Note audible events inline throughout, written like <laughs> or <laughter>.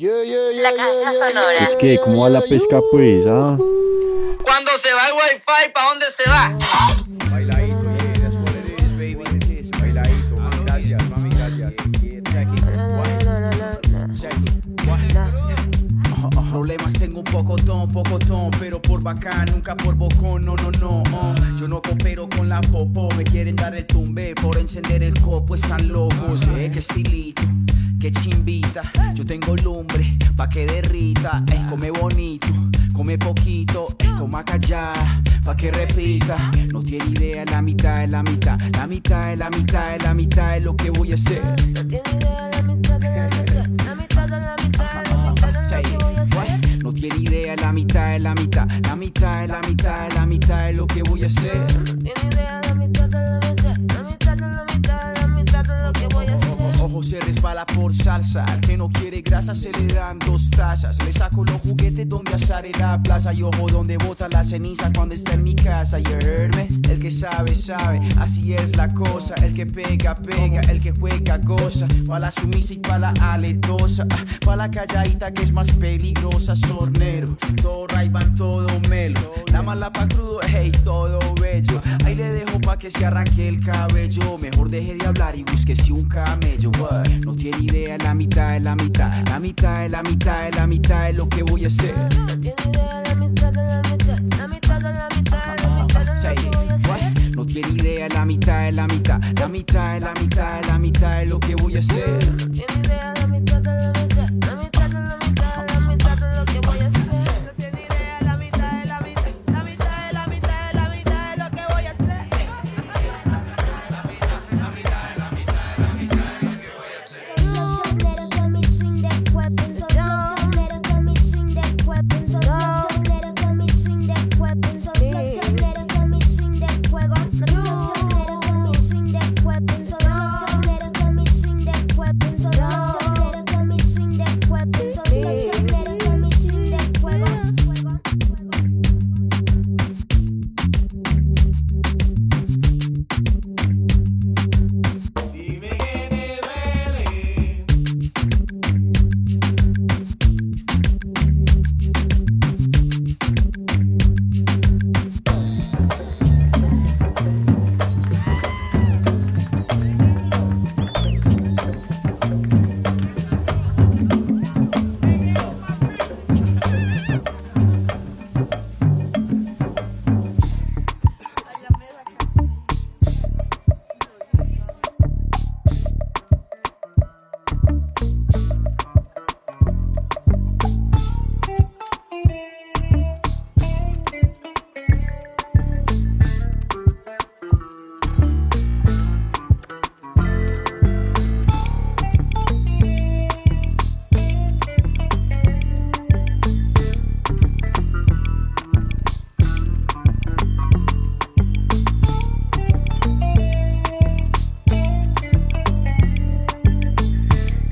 La caja sonora. Es que, ¿cómo va la pesca, pues? Ah? Cuando se va el wifi, ¿para dónde se va? Bailadito, yeah, that's what it is, baby. Bailadito, mami, gracias, mami, it, what? Problemas tengo un pocotón, pocotón, pero por bacán, nunca por bocón, no, no, no. uh. Yo no coopero con la popo, me quieren dar el tumbe por encender el copo, están locos, eh, que estilito, que chimbita. Yo tengo lumbre pa' que derrita, eh, come bonito, come poquito, eh, toma callar, pa' que repita. No tiene idea, la mitad es la mitad, la mitad es la mitad es la mitad es lo que voy a hacer. Say it, what? No tiene idea, la mitad es la mitad, la mitad es la mitad es la mitad es lo que voy a hacer. Por salsa, al que no quiere grasa se le dan dos tazas. Le saco los juguetes donde asar en la plaza y ojo donde bota la ceniza cuando está en mi casa. You heard me? El que sabe, sabe, así es la cosa. El que pega, pega, el que juega, goza. Pa' la sumisa y pa' la aletosa, ah, pa' la calladita que es más peligrosa. Sornero, todo van todo melo. La mala pa' crudo, hey, todo bello. Ahí le dejo pa' que se arranque el cabello. Mejor deje de hablar y búsquese un camello. what? No tiene idea, la mitad es la mitad. La mitad es la mitad es la mitad es lo que voy a hacer. Say it, what? No tiene idea, la mitad es la mitad. La mitad es la mitad es la mitad es lo que voy a hacer.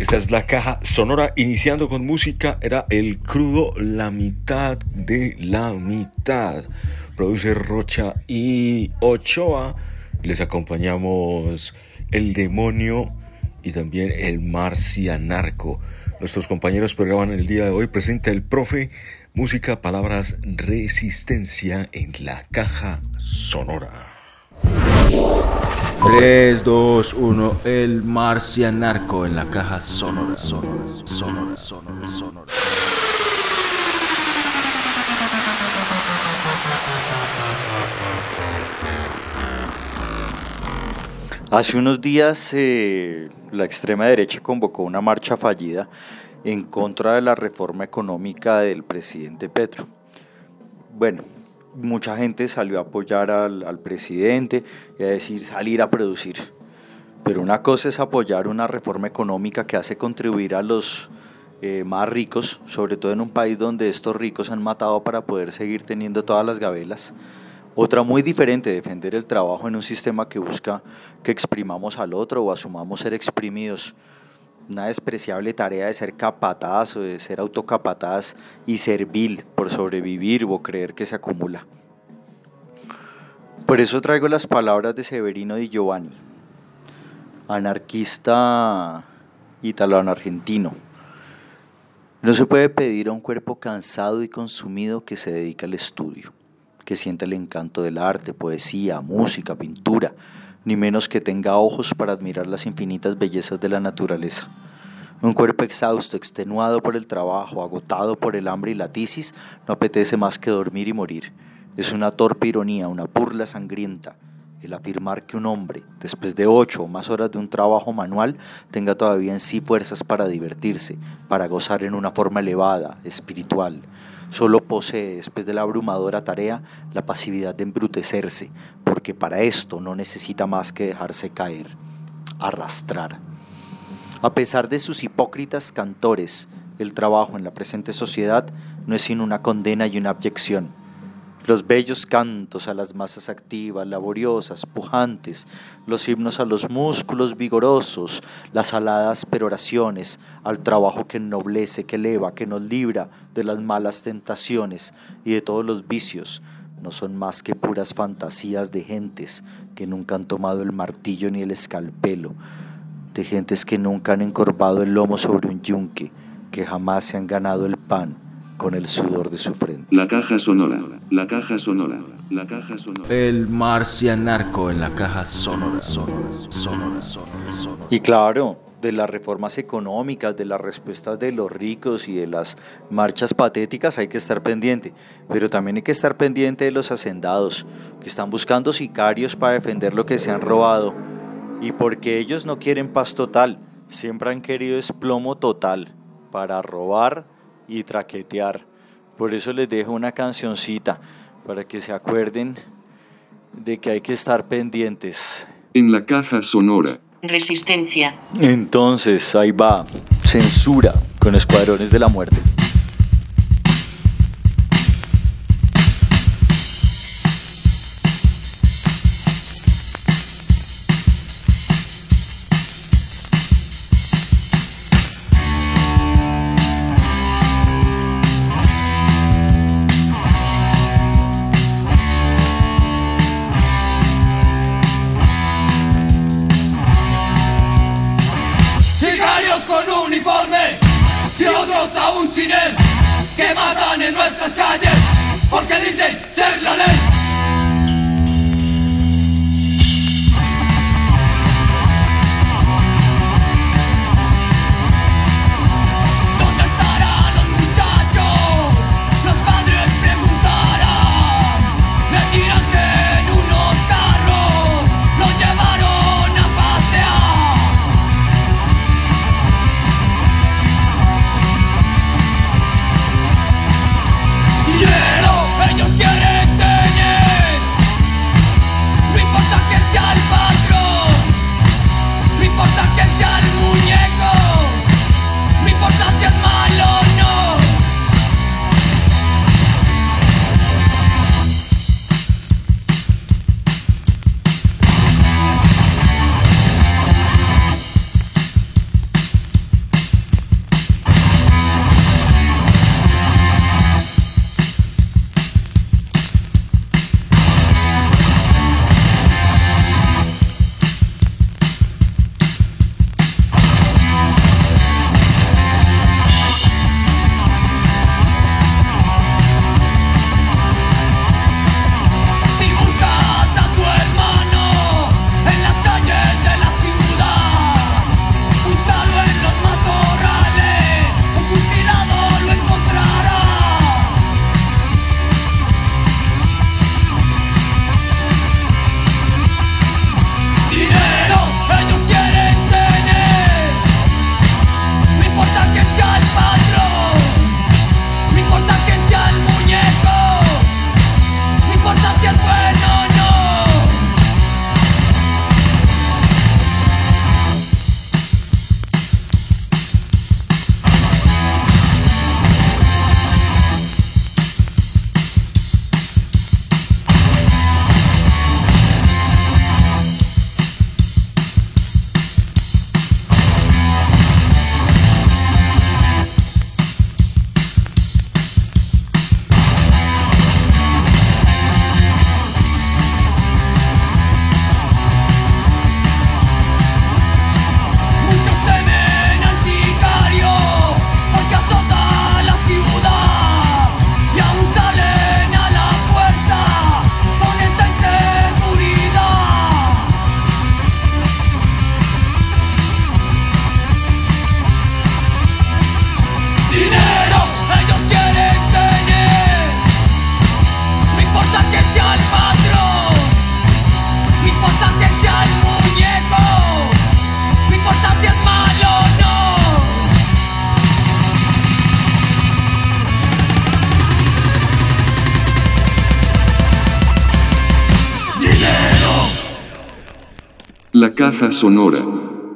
Esta es la caja sonora iniciando con música. Era el crudo La mitad de la mitad. Produce Rocha y Ochoa. Les acompañamos El Demonio y también El Marcianarco. Nuestros compañeros programan el día de hoy. Presenta el profe. Música, palabras, resistencia en la caja sonora. 3, 2, 1, el marcianarco en la caja sonora, sonora, sonora, sonora, sonora. Hace unos días eh, la extrema derecha convocó una marcha fallida en contra de la reforma económica del presidente Petro. Bueno, mucha gente salió a apoyar al, presidente y a decir salir a producir. Pero una cosa es apoyar una reforma económica que hace contribuir a los eh, más ricos, sobre todo en un país donde estos ricos han matado para poder seguir teniendo todas las gabelas. Otra muy diferente, defender el trabajo en un sistema que busca que exprimamos al otro o asumamos ser exprimidos. Una despreciable tarea de ser capataz o de ser autocapataz y servil por sobrevivir o creer que se acumula. Por eso traigo las palabras de Severino Di Giovanni, anarquista italo-argentino no se puede pedir a un cuerpo cansado y consumido que se dedique al estudio, que sienta el encanto del arte, poesía, música, pintura, ni menos que tenga ojos para admirar las infinitas bellezas de la naturaleza. Un cuerpo exhausto, extenuado por el trabajo, agotado por el hambre y la tisis, no apetece más que dormir y morir. Es una torpe ironía, una burla sangrienta, el afirmar que un hombre, después de ocho o más horas de un trabajo manual, tenga todavía en sí fuerzas para divertirse, para gozar en una forma elevada, espiritual, solo posee, después de la abrumadora tarea, la pasividad de embrutecerse, porque para esto no necesita más que dejarse caer, arrastrar. A pesar de sus hipócritas cantores, el trabajo en la presente sociedad no es sino una condena y una abyección los bellos cantos a las masas activas, laboriosas, pujantes, los himnos a los músculos vigorosos, las aladas peroraciones al trabajo que ennoblece, que eleva, que nos libra de las malas tentaciones y de todos los vicios, no son más que puras fantasías de gentes que nunca han tomado el martillo ni el escalpelo, de gentes que nunca han encorvado el lomo sobre un yunque, que jamás se han ganado el pan con el sudor de su frente. La caja sonora, la caja sonora, la caja sonora. El marcianarco en la caja sonora, sonora, sonora, sonora, sonora. Y claro, de las reformas económicas, de las respuestas de los ricos y de las marchas patéticas hay que estar pendiente, pero también hay que estar pendiente de los hacendados, que están buscando sicarios para defender lo que se han robado, y porque ellos no quieren paz total, siempre han querido esplomo total, para robar y traquetear. Por eso les dejo una cancioncita para que se acuerden de que hay que estar pendientes. En la caja sonora. Resistencia. Entonces, ahí va. Censura con escuadrones de la muerte. Que matan en nuestras calles porque dicen ser la ley. Caja sonora.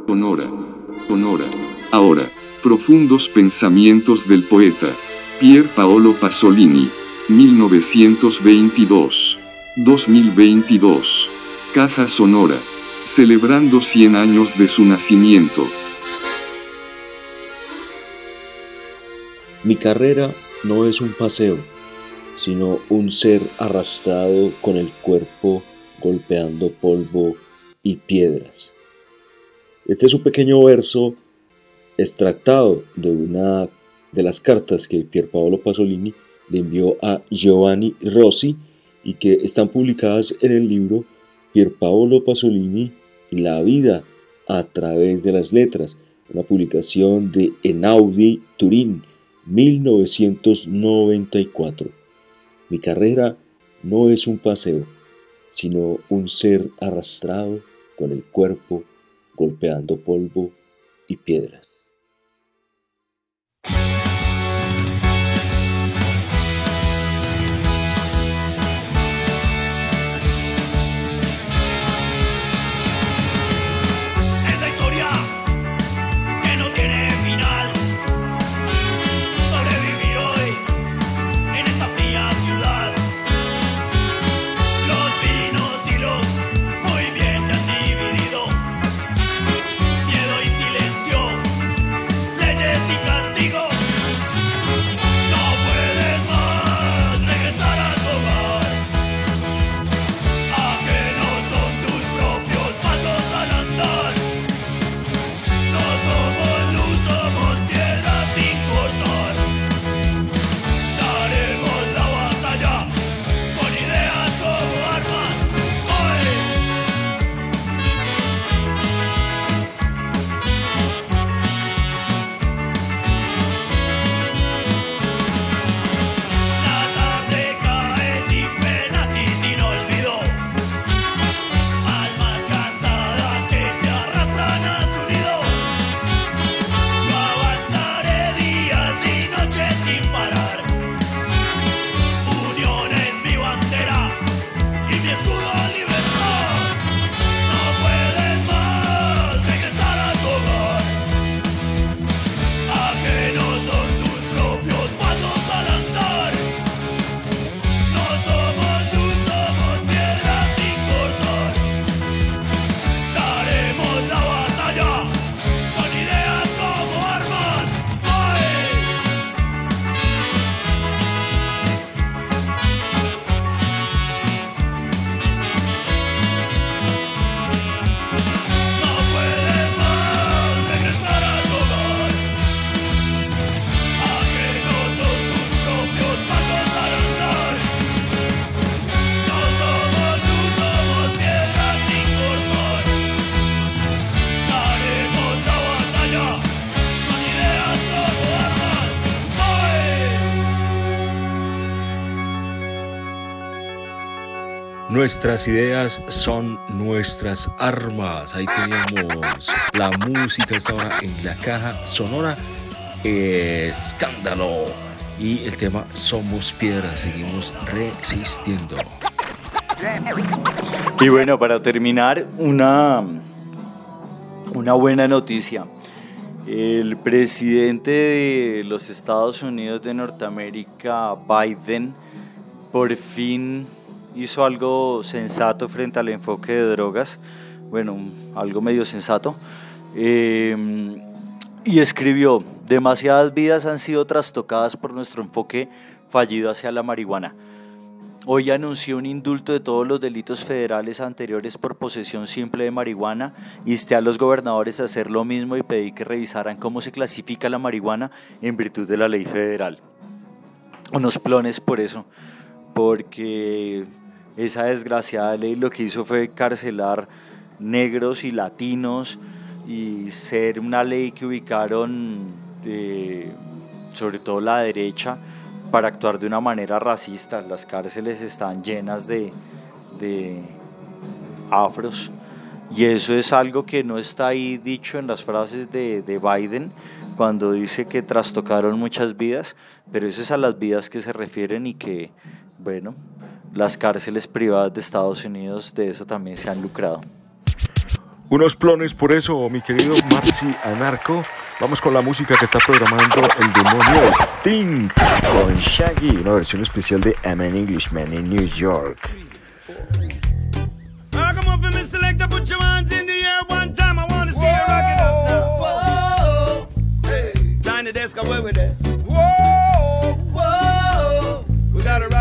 Sonora. Sonora. Ahora, profundos pensamientos del poeta. Pier Paolo Pasolini. 1922. 2022. Caja sonora. Celebrando 100 años de su nacimiento. Mi carrera no es un paseo, sino un ser arrastrado con el cuerpo golpeando polvo y piedras. Este es un pequeño verso extractado de una de las cartas que Pierpaolo Pasolini le envió a Giovanni Rossi y que están publicadas en el libro Pierpaolo Pasolini La vida a través de las letras, una publicación de Enaudi Turín, 1994. Mi carrera no es un paseo, sino un ser arrastrado con el cuerpo golpeando polvo y piedras. Nuestras ideas son nuestras armas. Ahí teníamos la música esta hora en la caja sonora. Escándalo. Y el tema Somos Piedra. Seguimos resistiendo. Y bueno, para terminar, una, una buena noticia. El presidente de los Estados Unidos de Norteamérica, Biden, por fin hizo algo sensato frente al enfoque de drogas. Bueno, algo medio sensato. Eh, y escribió, demasiadas vidas han sido trastocadas por nuestro enfoque fallido hacia la marihuana. Hoy anunció un indulto de todos los delitos federales anteriores por posesión simple de marihuana. Insté a los gobernadores a hacer lo mismo y pedí que revisaran cómo se clasifica la marihuana en virtud de la ley federal. Unos plones por eso, porque esa desgraciada ley lo que hizo fue carcelar negros y latinos y ser una ley que ubicaron eh, sobre todo la derecha para actuar de una manera racista. Las cárceles están llenas de, de afros y eso es algo que no está ahí dicho en las frases de, de Biden cuando dice que trastocaron muchas vidas, pero eso es a las vidas que se refieren y que, bueno, las cárceles privadas de Estados Unidos de eso también se han lucrado. Unos plones por eso, mi querido Marci Anarco. Vamos con la música que está programando el demonio Sting con Shaggy, una versión especial de I'm an Englishman in New York. Ah, come on,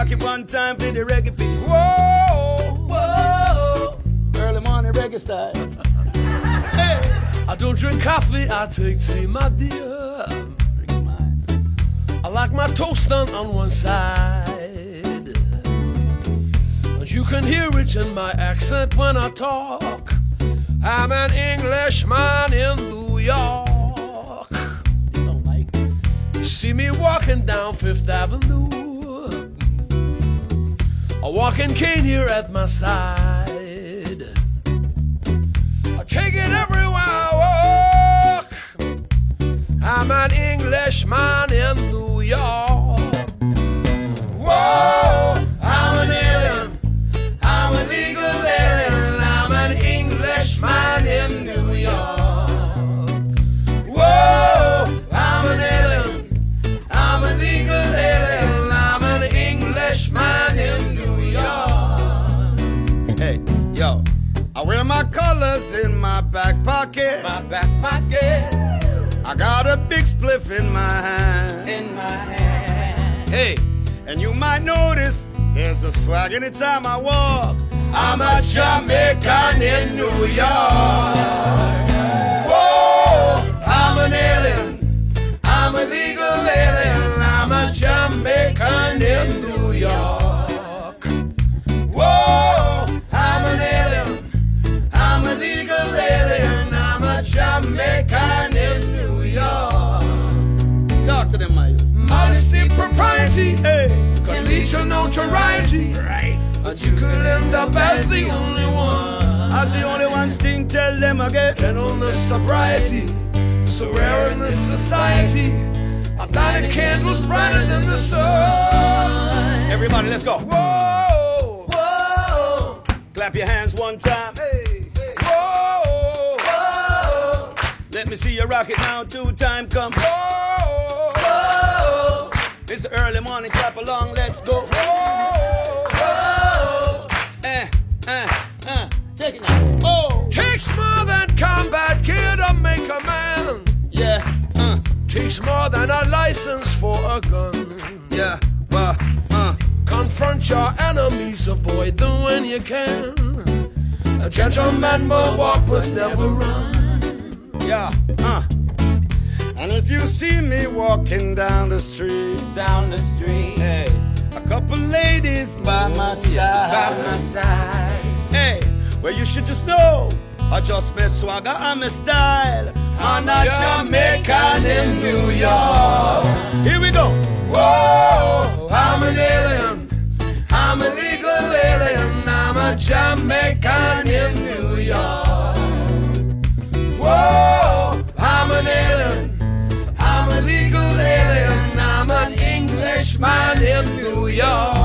rock it one time for the reggae beat. Whoa, whoa. Early morning reggae style. <laughs> hey. I don't drink coffee, I take tea, my dear. I like my toast done on one side. And you can hear it in my accent when I talk. I'm an Englishman in New York. You know, Mike. You see me walking down Fifth Avenue. A walking cane here at my side. I take it everywhere I walk. I'm an Englishman in New York. Pocket I got a big spliff in my hand. in my hand. Hey, and you might notice there's a swag anytime I walk. I'm a Jamaican in New York. Whoa, I'm an alien. I'm a legal alien. I'm a Jamaican in to notoriety. Right. And you could end up as the only one. as the only one sting, tell them again. Gentleness, sobriety, so rare in this society. A night of candles brighter than the sun. Everybody, let's go. Whoa, whoa, Clap your hands one time. whoa, whoa, Let me see you rock it now. Two time come. whoa, It's the early morning. Clap along. Let's go. whoa. Eh, eh, eh. Take it now. Oh, Takes more than combat gear to make a man. yeah. Uh, Takes more than a license for a gun. yeah. Well, uh. Confront your enemies, avoid them when you can. A gentleman will walk but never run. Yeah, uh. And if you see me walking down the street, Down the street, hey, a couple ladies by my side, by my side. hey, well you should just know, I just my swagger and my style. I'm a Jamaican in New York. Here we go. Whoa, I'm an alien. I'm a legal alien. I'm a Jamaican in New York. In New York.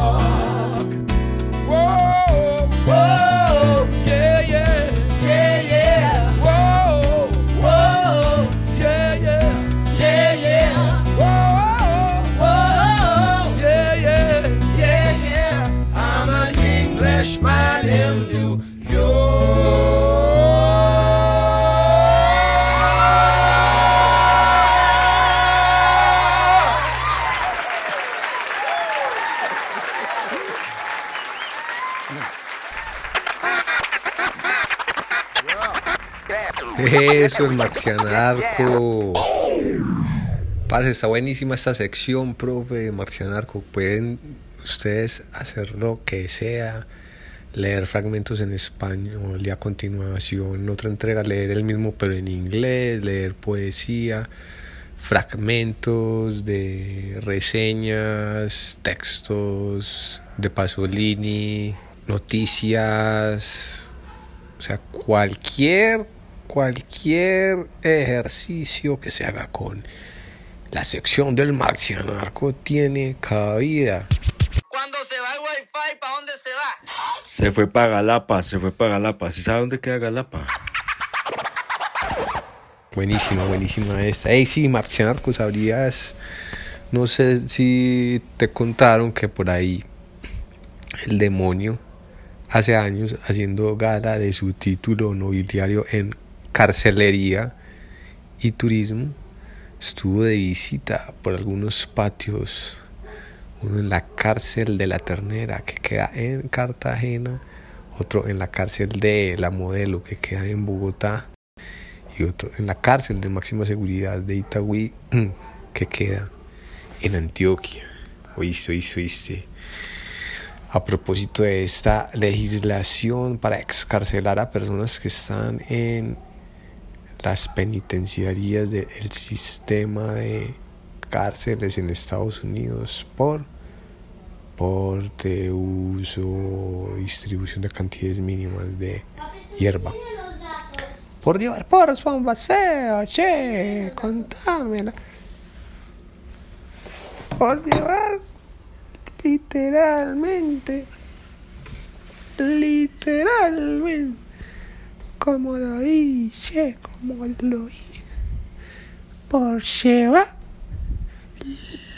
Eso, el marcianarco. Parce, está buenísima esta sección, profe, marcianarco. Pueden ustedes hacer lo que sea, leer fragmentos en español y a continuación, otra entrega, leer el mismo pero en inglés, leer poesía, fragmentos de reseñas, textos de Pasolini, noticias, o sea, cualquier, cualquier ejercicio que se haga con la sección del marcianarco tiene cabida. Cuando se va el wifi, ¿para dónde se va? Se fue para Galapa, se fue para Galapa. ¿Sí sabe dónde queda Galapa? Buenísima, buenísima esta. Ey, sí, Marcianarco, sabrías. No sé si te contaron que por ahí el demonio hace años haciendo gala de su título nobiliario en carcelería y turismo estuvo de visita por algunos patios uno en la cárcel de la ternera que queda en Cartagena otro en la cárcel de la modelo que queda en Bogotá y otro en la cárcel de máxima seguridad de Itagüí <clears throat> que queda en Antioquia. Oíste oíste oíste. A propósito de esta legislación para excarcelar a personas que están en las penitenciarías del sistema de cárceles en Estados Unidos por porte, uso, distribución de cantidades mínimas de hierba. Por llevar porros para un paseo, che, contámela. Por llevar literalmente, literalmente, como lo hice, como lo hice, por llevar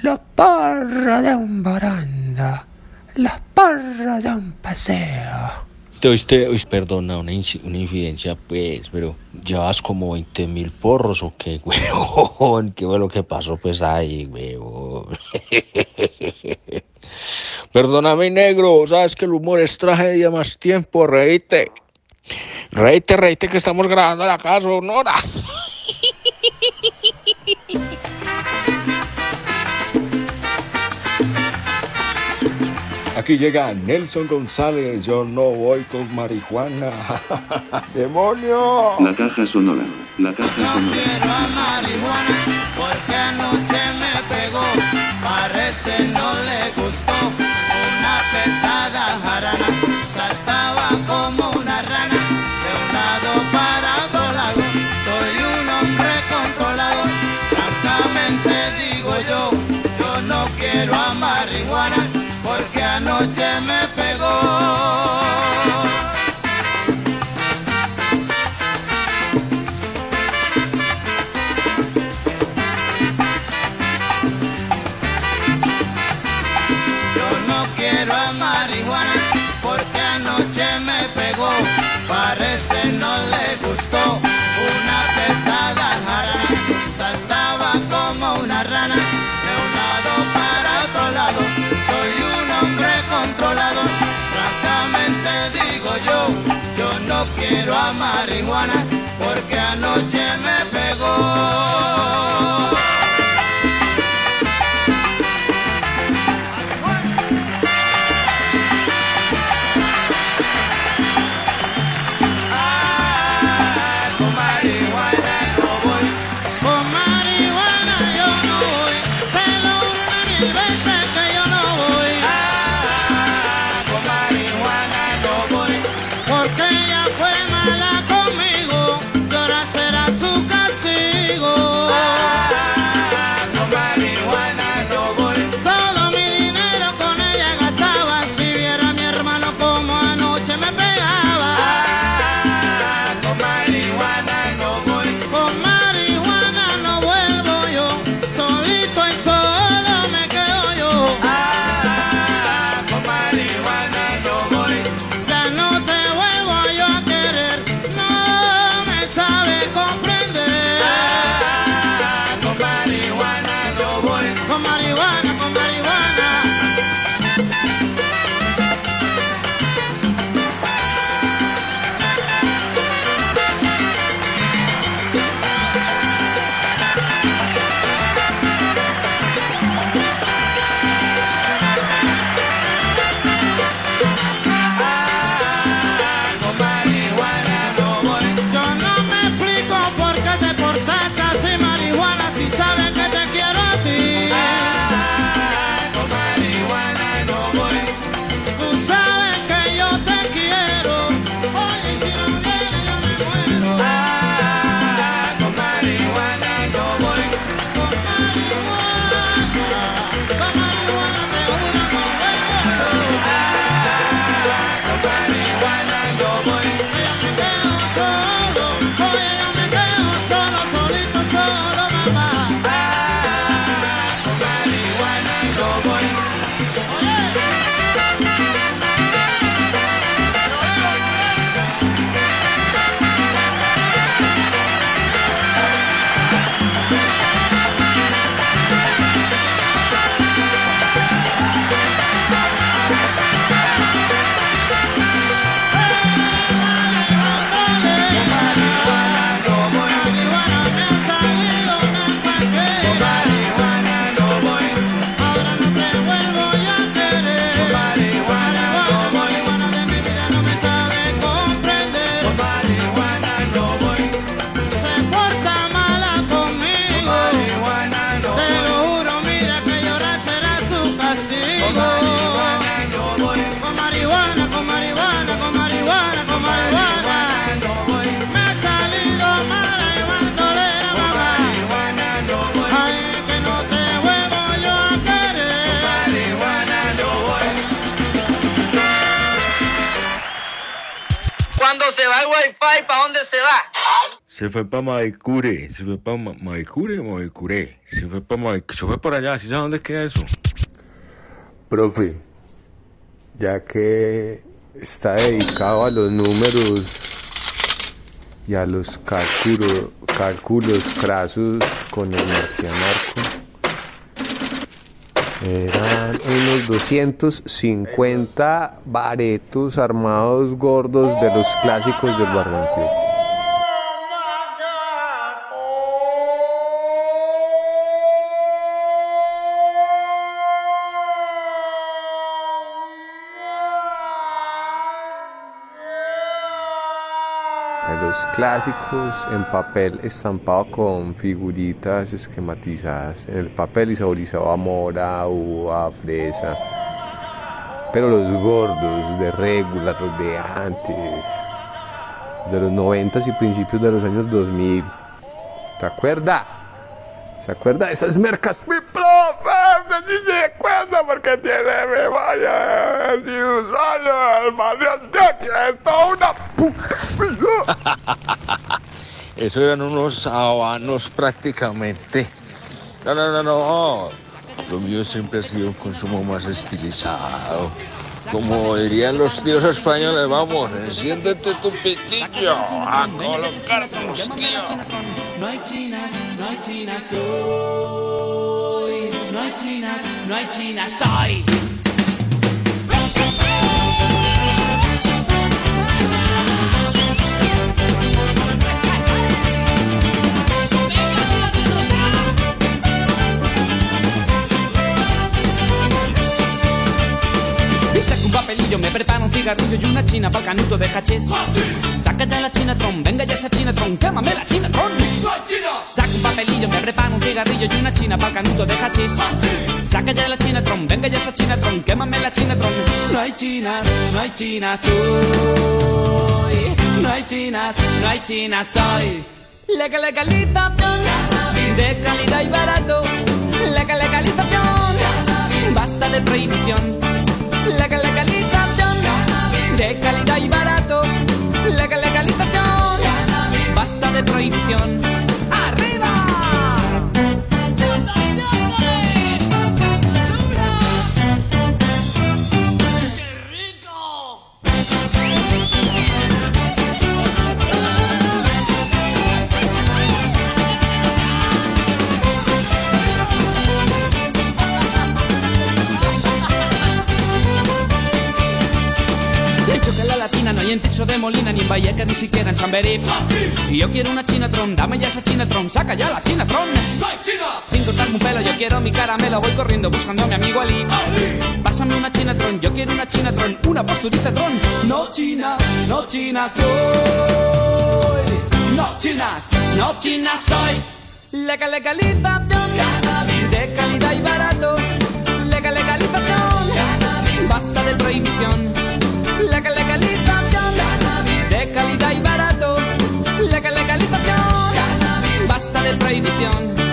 los porros de un baranda, los porros de un paseo. Te oíste, uy, perdona, una, una infidencia, pues, pero llevas como 20 mil porros o qué, <laughs> huevón. ¿Qué fue lo que pasó, pues, ahí, huevón? <laughs> Perdóname, negro, sabes que el humor es tragedia más tiempo, reíte. Reíte, reíte, que estamos grabando la casa sonora. Aquí llega Nelson González, yo no voy con marihuana. <laughs> ¡Demonio! La caja sonora. La caja sonora. quiero a marihuana porque anoche me pegó. Parece no le gustó anoche me pegó. Quiero a marihuana porque anoche me pegó. ¿Para dónde se va? Se fue para Maicure, se fue para Maicure, Maicure, se fue para Maicure, se fue para allá, ¿sí sabes dónde queda eso? Profe, ya que está dedicado a los números y a los cálculos, cálculos crasos con el marcianarco, eran unos 250 baretos armados gordos de los clásicos del Barranquilla. Clásicos en papel estampado con figuritas esquematizadas en el papel y saborizado a mora, uva, fresa. Pero los gordos de regular, los de antes, de los 90 y principios de los años 2000. ¿Te acuerdas? ¿Se acuerda de esas mercas? Mi profe, sí se acuerda porque tiene memoria de cirujano, el barrio de aquí, puta <laughs> Eso eran unos habanos prácticamente. No, no, no, no. Lo mío siempre ha sido un consumo más estilizado. Como dirían los tíos españoles, vamos, enciéndete tu pitillo a colocarnos, tío. No hay chinas, no hay chinas hoy. No hay chinas, no hay chinas hoy. Me preparo un cigarrillo y una china pa'l canuto de hachís. Sácate la chinatron, venga ya esa chinatron, quémame la chinatron. Saco un papelillo, me preparo un cigarrillo y una china pa'l canuto de hachís. Sácate la chinatron, venga ya esa chinatron, quémame la chinatron. No hay chinas, no hay chinas hoy. No hay chinas, no hay chinas hoy. Legal legalización de calidad y barato. Legal legalización, basta de prohibición. Prohibición. En Vallecas, ni siquiera en Chamberí. Y yo quiero una chinatron, dame ya esa chinatron, saca ya la chinatron. Sin cortarme un pelo, yo quiero mi caramelo, voy corriendo buscando a mi amigo Ali. Pásame una chinatron, yo quiero una chinatron, una posturita tron. No chinas, no chinas hoy. No chinas, no chinas hoy. Legal legalización de calidad y barato. Legal legalización, basta de prohibición. Legalización, basta de prohibición.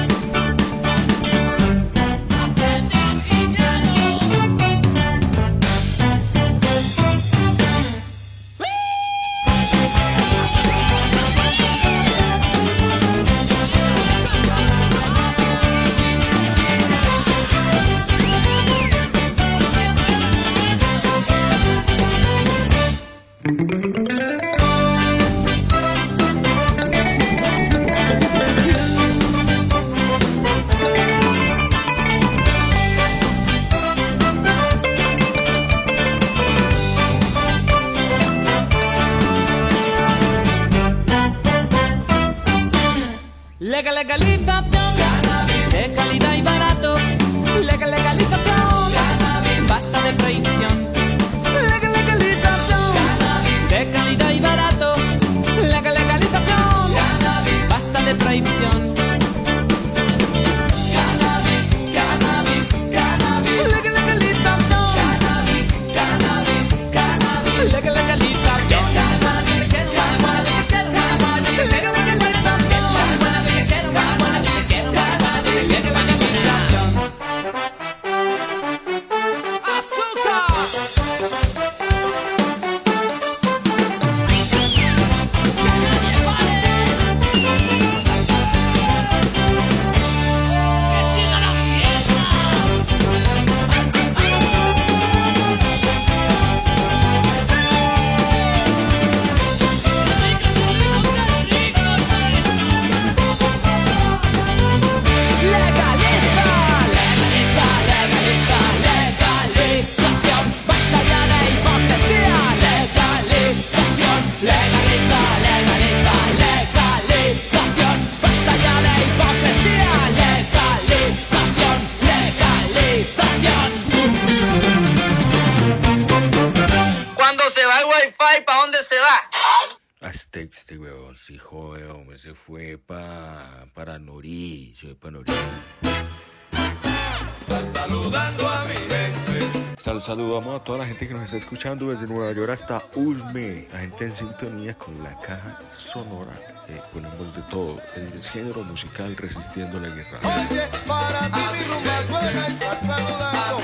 Saludamos a toda la gente que nos está escuchando desde Nueva York hasta Usme, la gente en sintonía con la caja sonora. Eh, ponemos de todo, el género musical resistiendo la guerra. Oye, para ti mi rumba suena y sal saludando.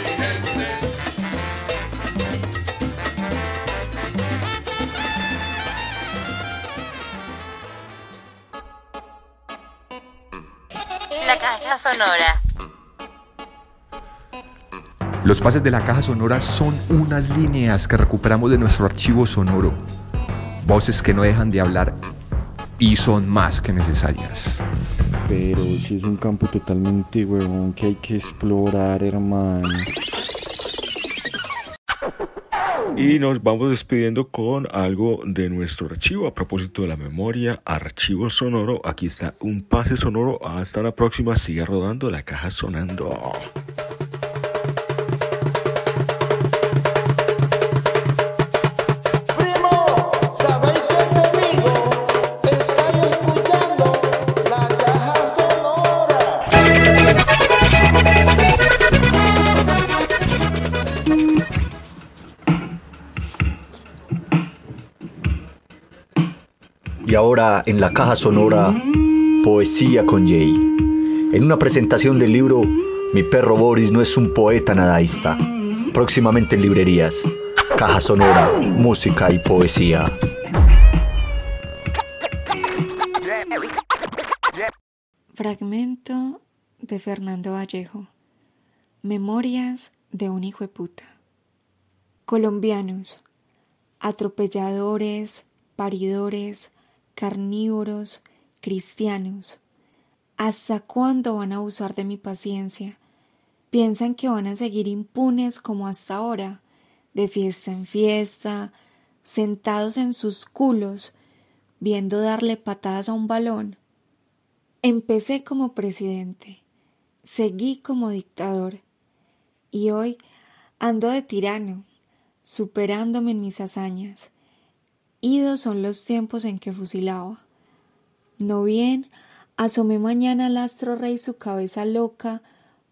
La caja sonora. Los pases de la caja sonora son unas líneas que recuperamos de nuestro archivo sonoro. Voces que no dejan de hablar y son más que necesarias. Pero si es un campo totalmente huevón que hay que explorar, hermano. Y nos vamos despidiendo con algo de nuestro archivo. A propósito de la memoria, archivo sonoro. Aquí está un pase sonoro. Hasta la próxima. Sigue rodando la caja sonando. En la caja sonora, Poesía con Jay. En una presentación del libro Mi perro Boris no es un poeta nadaísta. Próximamente en librerías. Caja sonora, música y poesía. Fragmento de Fernando Vallejo. Memorias de un hijo de puta. Colombianos, atropelladores, paridores, carnívoros, cristianos. ¿Hasta cuándo van a abusar de mi paciencia? ¿Piensan que van a seguir impunes como hasta ahora, de fiesta en fiesta, sentados en sus culos, viendo darle patadas a un balón? Empecé como presidente, seguí como dictador y hoy ando de tirano, superándome en mis hazañas. Idos son los tiempos en que fusilaba. No bien, asomé mañana al astro rey su cabeza loca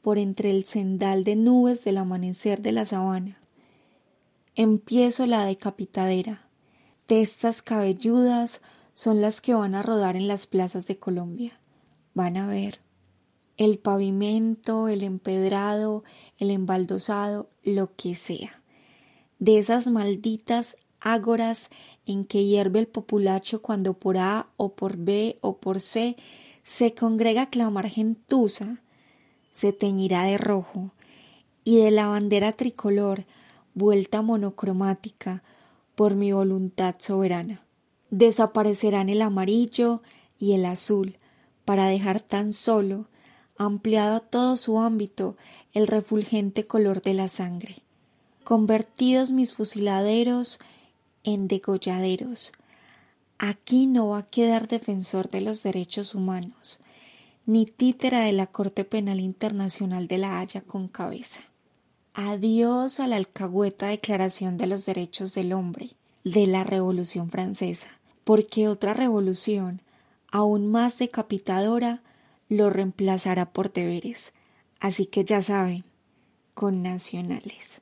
por entre el cendal de nubes del amanecer de la sabana. Empiezo la decapitadera. Testas cabelludas son las que van a rodar en las plazas de Colombia. Van a ver. El pavimento, el empedrado, el embaldosado, lo que sea. De esas malditas ágoras en que hierve el populacho cuando por A o por B o por C se congrega clamar gentuza, se teñirá de rojo, y de la bandera tricolor, vuelta monocromática, por mi voluntad soberana. Desaparecerán el amarillo y el azul, para dejar tan solo, ampliado a todo su ámbito, el refulgente color de la sangre. Convertidos mis fusiladeros en degolladeros. Aquí no va a quedar defensor de los derechos humanos, ni títera de la Corte Penal Internacional de la Haya con cabeza. Adiós a la alcahueta Declaración de los Derechos del Hombre de la Revolución Francesa, porque otra revolución, aún más decapitadora, lo reemplazará por deberes. Así que ya saben, con nacionales.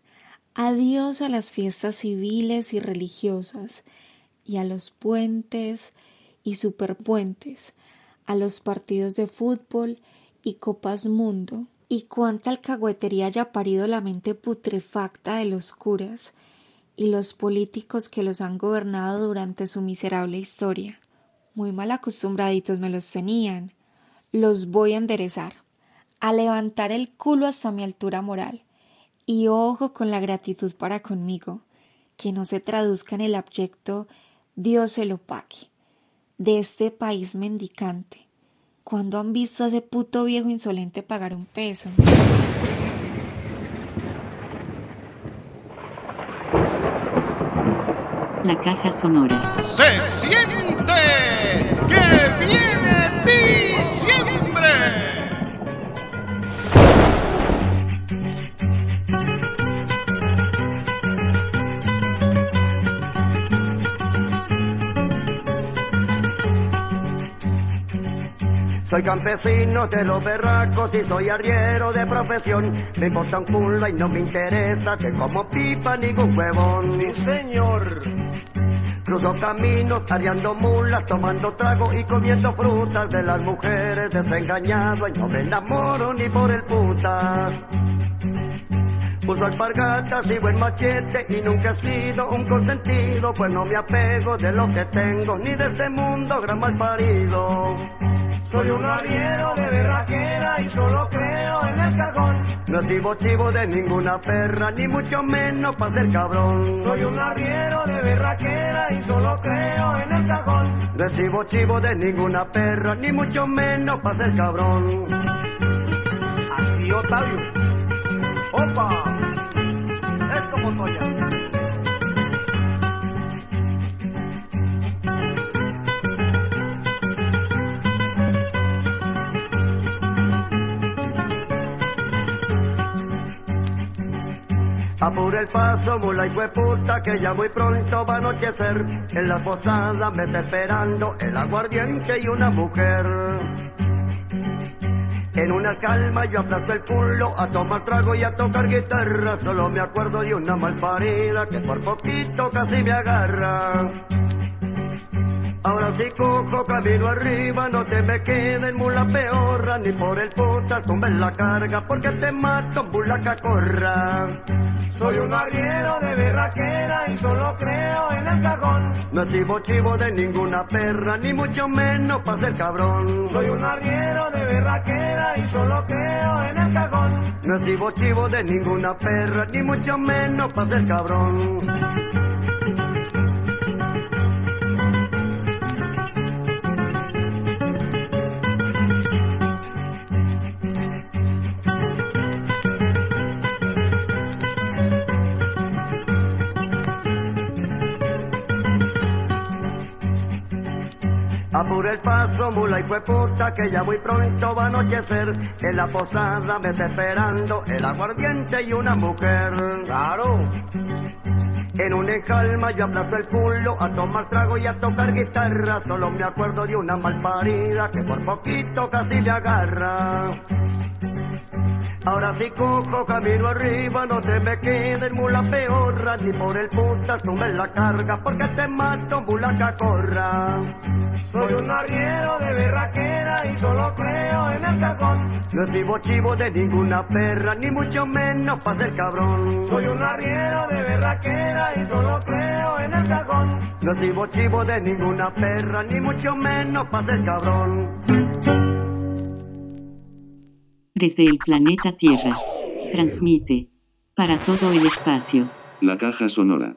Adiós a las fiestas civiles y religiosas, y a los puentes y superpuentes, a los partidos de fútbol y copas mundo, y cuánta alcahuetería haya parido la mente putrefacta de los curas y los políticos que los han gobernado durante su miserable historia. Muy mal acostumbraditos me los tenían. Los voy a enderezar, a levantar el culo hasta mi altura moral. Y ojo con la gratitud para conmigo, que no se traduzca en el abyecto Dios se lo pague, de este país mendicante. ¿Cuándo han visto a ese puto viejo insolente pagar un peso? La caja sonora. Se siente que viene diciembre. Soy campesino de los berracos y soy arriero de profesión. Me importa un culo y no me interesa que como pipa ningún huevón. Sí, señor. Cruzo caminos, ariando mulas, tomando trago y comiendo frutas de las mujeres desengañado y no me enamoro ni por el putas. Uso alpargatas y buen machete y nunca he sido un consentido, pues no me apego de lo que tengo, ni de este mundo gran mal parido. Soy un arriero de berraquera y solo creo en el cagón. No sigo chivo de ninguna perra, ni mucho menos para ser cabrón. Soy un arriero de berraquera y solo creo en el cagón. No sigo chivo de ninguna perra, ni mucho menos para ser cabrón. Así, Otavio. ¡Opa! Esto, Montoya. Apura el paso, mula y puta, que ya muy pronto va a anochecer. En la posada me está esperando el aguardiente y una mujer. En una calma yo aplasto el culo a tomar trago y a tocar guitarra. Solo me acuerdo de una malparida que por poquito casi me agarra. Ahora sí cojo camino arriba, no te me quedes mula peorra, ni por el puta tumben la carga, porque te mato mula cacorra. Soy un arriero de berraquera y solo creo en el cagón. No sigo chivo de ninguna perra, ni mucho menos para ser cabrón. Soy un arriero de berraquera y solo creo en el cagón. No sigo chivo de ninguna perra, ni mucho menos para ser cabrón. El paso, mula y fue puta, que ya muy pronto va a anochecer. En la posada me está esperando el aguardiente y una mujer. Claro. En un encalma yo aplasto el culo a tomar trago y a tocar guitarra. Solo me acuerdo de una malparida que por poquito casi me agarra. Ahora sí cojo camino arriba, no te me quedes mula peorra, ni por el putas tumben la carga, porque te mato mula cacorra. Soy un arriero de berraquera y solo creo en el cagón. No sigo chivo de ninguna perra, ni mucho menos para ser cabrón. Soy un arriero de berraquera y solo creo en el cagón. No sigo chivo de ninguna perra, ni mucho menos para ser cabrón. Desde el planeta Tierra. Transmite. Para todo el espacio. La caja sonora.